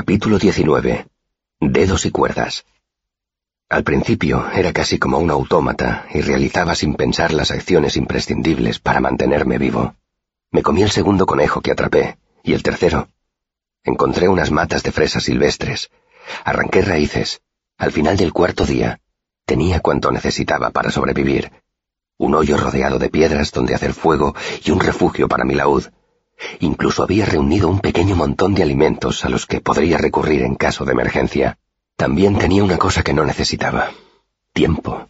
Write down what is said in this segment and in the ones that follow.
Capítulo 19. Dedos y cuerdas. Al principio era casi como un autómata y realizaba sin pensar las acciones imprescindibles para mantenerme vivo. Me comí el segundo conejo que atrapé, y el tercero. Encontré unas matas de fresas silvestres. Arranqué raíces. Al final del cuarto día, tenía cuanto necesitaba para sobrevivir. Un hoyo rodeado de piedras donde hacer fuego y un refugio para mi laúd. Incluso había reunido un pequeño montón de alimentos a los que podría recurrir en caso de emergencia. También tenía una cosa que no necesitaba. Tiempo.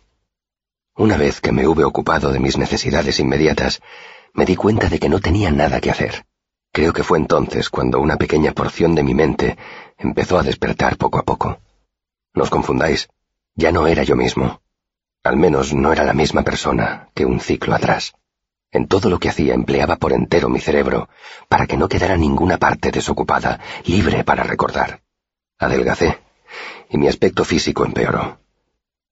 Una vez que me hube ocupado de mis necesidades inmediatas, me di cuenta de que no tenía nada que hacer. Creo que fue entonces cuando una pequeña porción de mi mente empezó a despertar poco a poco. No os confundáis, ya no era yo mismo. Al menos no era la misma persona que un ciclo atrás. En todo lo que hacía empleaba por entero mi cerebro, para que no quedara ninguna parte desocupada, libre para recordar. Adelgacé, y mi aspecto físico empeoró.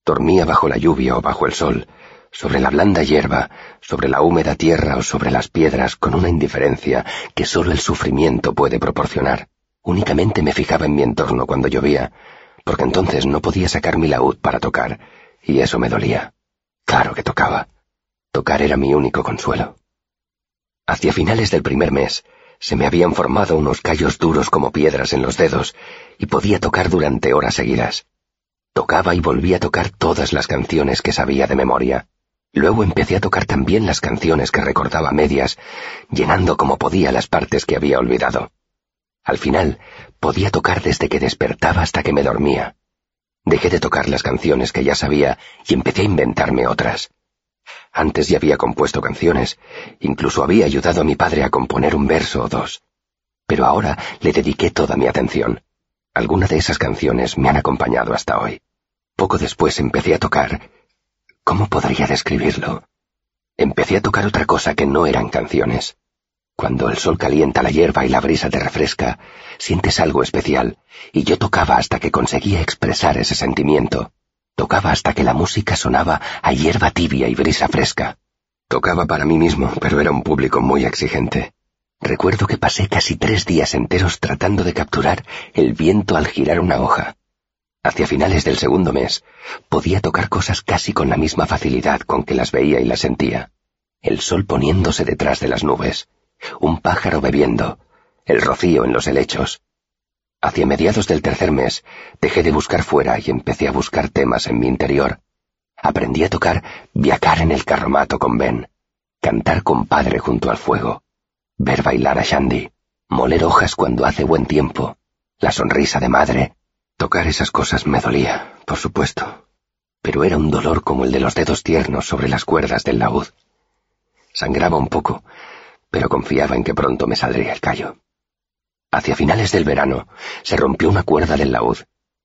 Dormía bajo la lluvia o bajo el sol, sobre la blanda hierba, sobre la húmeda tierra o sobre las piedras con una indiferencia que sólo el sufrimiento puede proporcionar. Únicamente me fijaba en mi entorno cuando llovía, porque entonces no podía sacar mi laúd para tocar, y eso me dolía. Claro que tocaba. Tocar era mi único consuelo. Hacia finales del primer mes, se me habían formado unos callos duros como piedras en los dedos, y podía tocar durante horas seguidas. Tocaba y volvía a tocar todas las canciones que sabía de memoria. Luego empecé a tocar también las canciones que recordaba medias, llenando como podía las partes que había olvidado. Al final, podía tocar desde que despertaba hasta que me dormía. Dejé de tocar las canciones que ya sabía y empecé a inventarme otras. Antes ya había compuesto canciones, incluso había ayudado a mi padre a componer un verso o dos. Pero ahora le dediqué toda mi atención. Algunas de esas canciones me han acompañado hasta hoy. Poco después empecé a tocar. ¿Cómo podría describirlo? Empecé a tocar otra cosa que no eran canciones. Cuando el sol calienta la hierba y la brisa te refresca, sientes algo especial, y yo tocaba hasta que conseguía expresar ese sentimiento. Tocaba hasta que la música sonaba a hierba tibia y brisa fresca. Tocaba para mí mismo, pero era un público muy exigente. Recuerdo que pasé casi tres días enteros tratando de capturar el viento al girar una hoja. Hacia finales del segundo mes, podía tocar cosas casi con la misma facilidad con que las veía y las sentía. El sol poniéndose detrás de las nubes, un pájaro bebiendo, el rocío en los helechos, Hacia mediados del tercer mes, dejé de buscar fuera y empecé a buscar temas en mi interior. Aprendí a tocar viajar en el carromato con Ben, cantar con padre junto al fuego, ver bailar a Shandy, moler hojas cuando hace buen tiempo, la sonrisa de madre. Tocar esas cosas me dolía, por supuesto, pero era un dolor como el de los dedos tiernos sobre las cuerdas del laúd. Sangraba un poco, pero confiaba en que pronto me saldría el callo. Hacia finales del verano, se rompió una cuerda del laúd.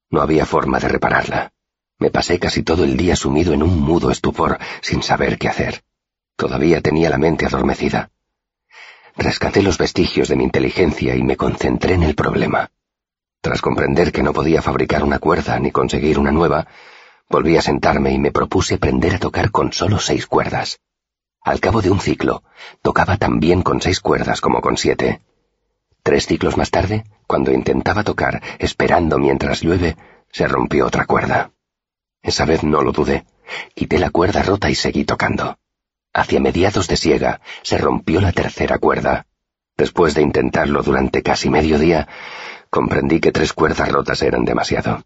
No había forma de repararla. Me pasé casi todo el día sumido en un mudo estupor, sin saber qué hacer. Todavía tenía la mente adormecida. Rescaté los vestigios de mi inteligencia y me concentré en el problema. Tras comprender que no podía fabricar una cuerda ni conseguir una nueva, volví a sentarme y me propuse aprender a tocar con solo seis cuerdas. Al cabo de un ciclo, tocaba tan bien con seis cuerdas como con siete. Tres ciclos más tarde, cuando intentaba tocar, esperando mientras llueve, se rompió otra cuerda. Esa vez no lo dudé. Quité la cuerda rota y seguí tocando. Hacia mediados de siega, se rompió la tercera cuerda. Después de intentarlo durante casi medio día, comprendí que tres cuerdas rotas eran demasiado.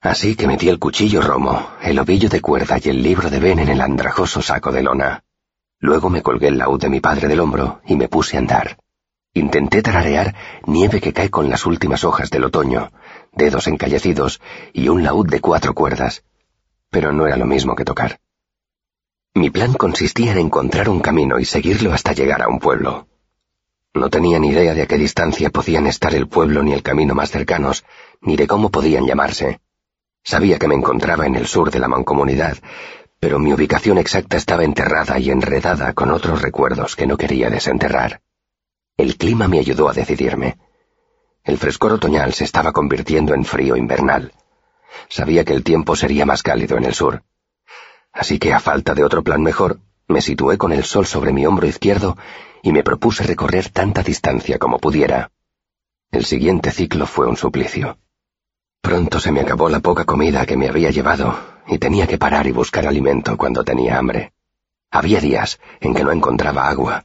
Así que metí el cuchillo romo, el ovillo de cuerda y el libro de Ben en el andrajoso saco de lona. Luego me colgué el laúd de mi padre del hombro y me puse a andar. Intenté tararear nieve que cae con las últimas hojas del otoño, dedos encallecidos y un laúd de cuatro cuerdas, pero no era lo mismo que tocar. Mi plan consistía en encontrar un camino y seguirlo hasta llegar a un pueblo. No tenía ni idea de a qué distancia podían estar el pueblo ni el camino más cercanos, ni de cómo podían llamarse. Sabía que me encontraba en el sur de la mancomunidad, pero mi ubicación exacta estaba enterrada y enredada con otros recuerdos que no quería desenterrar. El clima me ayudó a decidirme. El frescor otoñal se estaba convirtiendo en frío invernal. Sabía que el tiempo sería más cálido en el sur. Así que a falta de otro plan mejor, me situé con el sol sobre mi hombro izquierdo y me propuse recorrer tanta distancia como pudiera. El siguiente ciclo fue un suplicio. Pronto se me acabó la poca comida que me había llevado y tenía que parar y buscar alimento cuando tenía hambre. Había días en que no encontraba agua,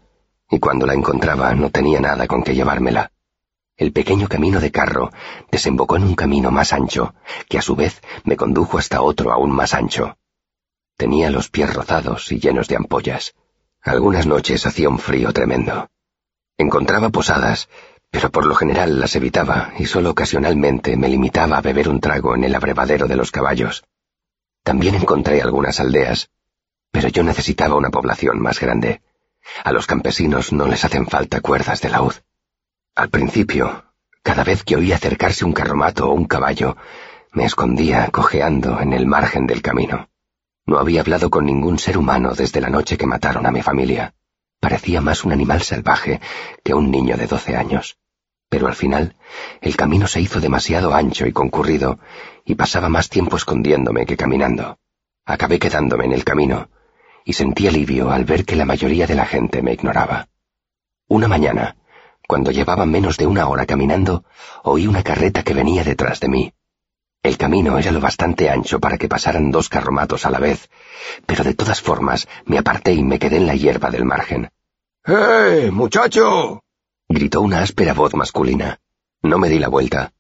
y cuando la encontraba no tenía nada con que llevármela. El pequeño camino de carro desembocó en un camino más ancho, que a su vez me condujo hasta otro aún más ancho. Tenía los pies rozados y llenos de ampollas. Algunas noches hacía un frío tremendo. Encontraba posadas, pero por lo general las evitaba y solo ocasionalmente me limitaba a beber un trago en el abrevadero de los caballos. También encontré algunas aldeas, pero yo necesitaba una población más grande. A los campesinos no les hacen falta cuerdas de laúd. Al principio, cada vez que oía acercarse un carromato o un caballo, me escondía cojeando en el margen del camino. No había hablado con ningún ser humano desde la noche que mataron a mi familia. Parecía más un animal salvaje que un niño de doce años. Pero al final, el camino se hizo demasiado ancho y concurrido, y pasaba más tiempo escondiéndome que caminando. Acabé quedándome en el camino, y sentí alivio al ver que la mayoría de la gente me ignoraba. Una mañana, cuando llevaba menos de una hora caminando, oí una carreta que venía detrás de mí. El camino era lo bastante ancho para que pasaran dos carromatos a la vez, pero de todas formas me aparté y me quedé en la hierba del margen. ¡Eh, muchacho! gritó una áspera voz masculina. No me di la vuelta.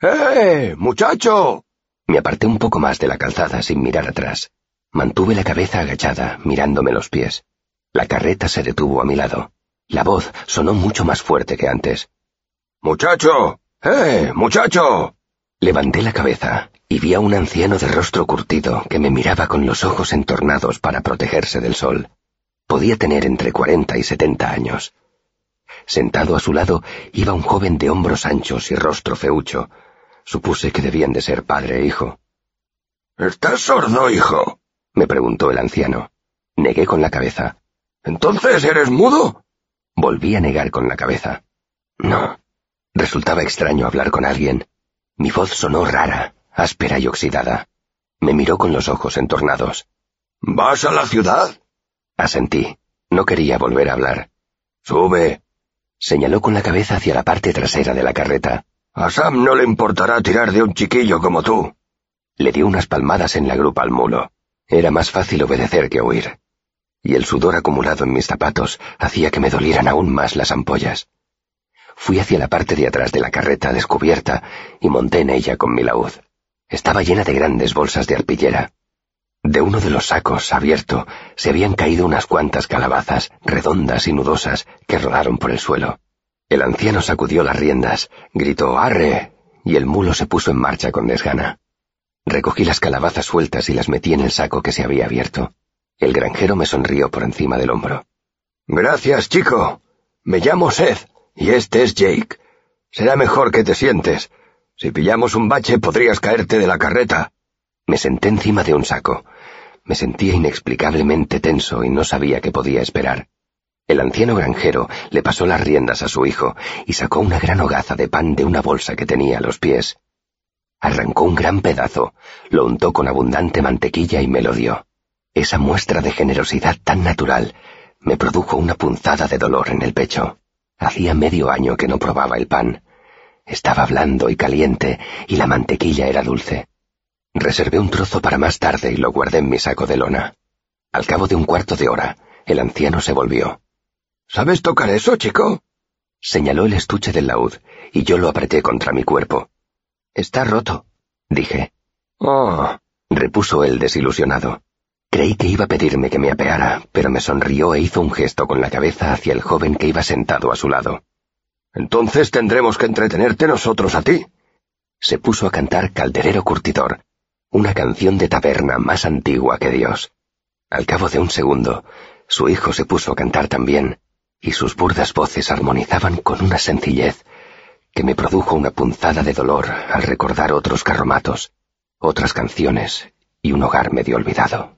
¡Eh, muchacho! Me aparté un poco más de la calzada sin mirar atrás. Mantuve la cabeza agachada, mirándome los pies. La carreta se detuvo a mi lado. La voz sonó mucho más fuerte que antes. ¡Muchacho! ¡Eh, muchacho! Levanté la cabeza y vi a un anciano de rostro curtido que me miraba con los ojos entornados para protegerse del sol. Podía tener entre cuarenta y setenta años. Sentado a su lado iba un joven de hombros anchos y rostro feucho. Supuse que debían de ser padre e hijo. ¿Estás sordo, hijo? Me preguntó el anciano. Negué con la cabeza. ¿Entonces eres mudo? Volví a negar con la cabeza. No. Resultaba extraño hablar con alguien, mi voz sonó rara, áspera y oxidada. Me miró con los ojos entornados. ¿Vas a la ciudad? Asentí. No quería volver a hablar. Sube. Señaló con la cabeza hacia la parte trasera de la carreta. A Sam no le importará tirar de un chiquillo como tú. Le dio unas palmadas en la grupa al mulo. Era más fácil obedecer que huir. Y el sudor acumulado en mis zapatos hacía que me dolieran aún más las ampollas. Fui hacia la parte de atrás de la carreta descubierta y monté en ella con mi laúd. Estaba llena de grandes bolsas de arpillera. De uno de los sacos, abierto, se habían caído unas cuantas calabazas, redondas y nudosas, que rodaron por el suelo. El anciano sacudió las riendas, gritó ¡Arre! y el mulo se puso en marcha con desgana. Recogí las calabazas sueltas y las metí en el saco que se había abierto. El granjero me sonrió por encima del hombro. Gracias, chico. Me llamo Seth. Y este es Jake. Será mejor que te sientes. Si pillamos un bache podrías caerte de la carreta. Me senté encima de un saco. Me sentía inexplicablemente tenso y no sabía qué podía esperar. El anciano granjero le pasó las riendas a su hijo y sacó una gran hogaza de pan de una bolsa que tenía a los pies. Arrancó un gran pedazo, lo untó con abundante mantequilla y me lo dio. Esa muestra de generosidad tan natural me produjo una punzada de dolor en el pecho. Hacía medio año que no probaba el pan. Estaba blando y caliente, y la mantequilla era dulce. Reservé un trozo para más tarde y lo guardé en mi saco de lona. Al cabo de un cuarto de hora, el anciano se volvió. ¿Sabes tocar eso, chico? Señaló el estuche del laúd, y yo lo apreté contra mi cuerpo. Está roto, dije. Oh, repuso él desilusionado. Creí que iba a pedirme que me apeara, pero me sonrió e hizo un gesto con la cabeza hacia el joven que iba sentado a su lado. Entonces tendremos que entretenerte nosotros a ti. Se puso a cantar Calderero Curtidor, una canción de taberna más antigua que Dios. Al cabo de un segundo, su hijo se puso a cantar también, y sus burdas voces armonizaban con una sencillez que me produjo una punzada de dolor al recordar otros carromatos, otras canciones y un hogar medio olvidado.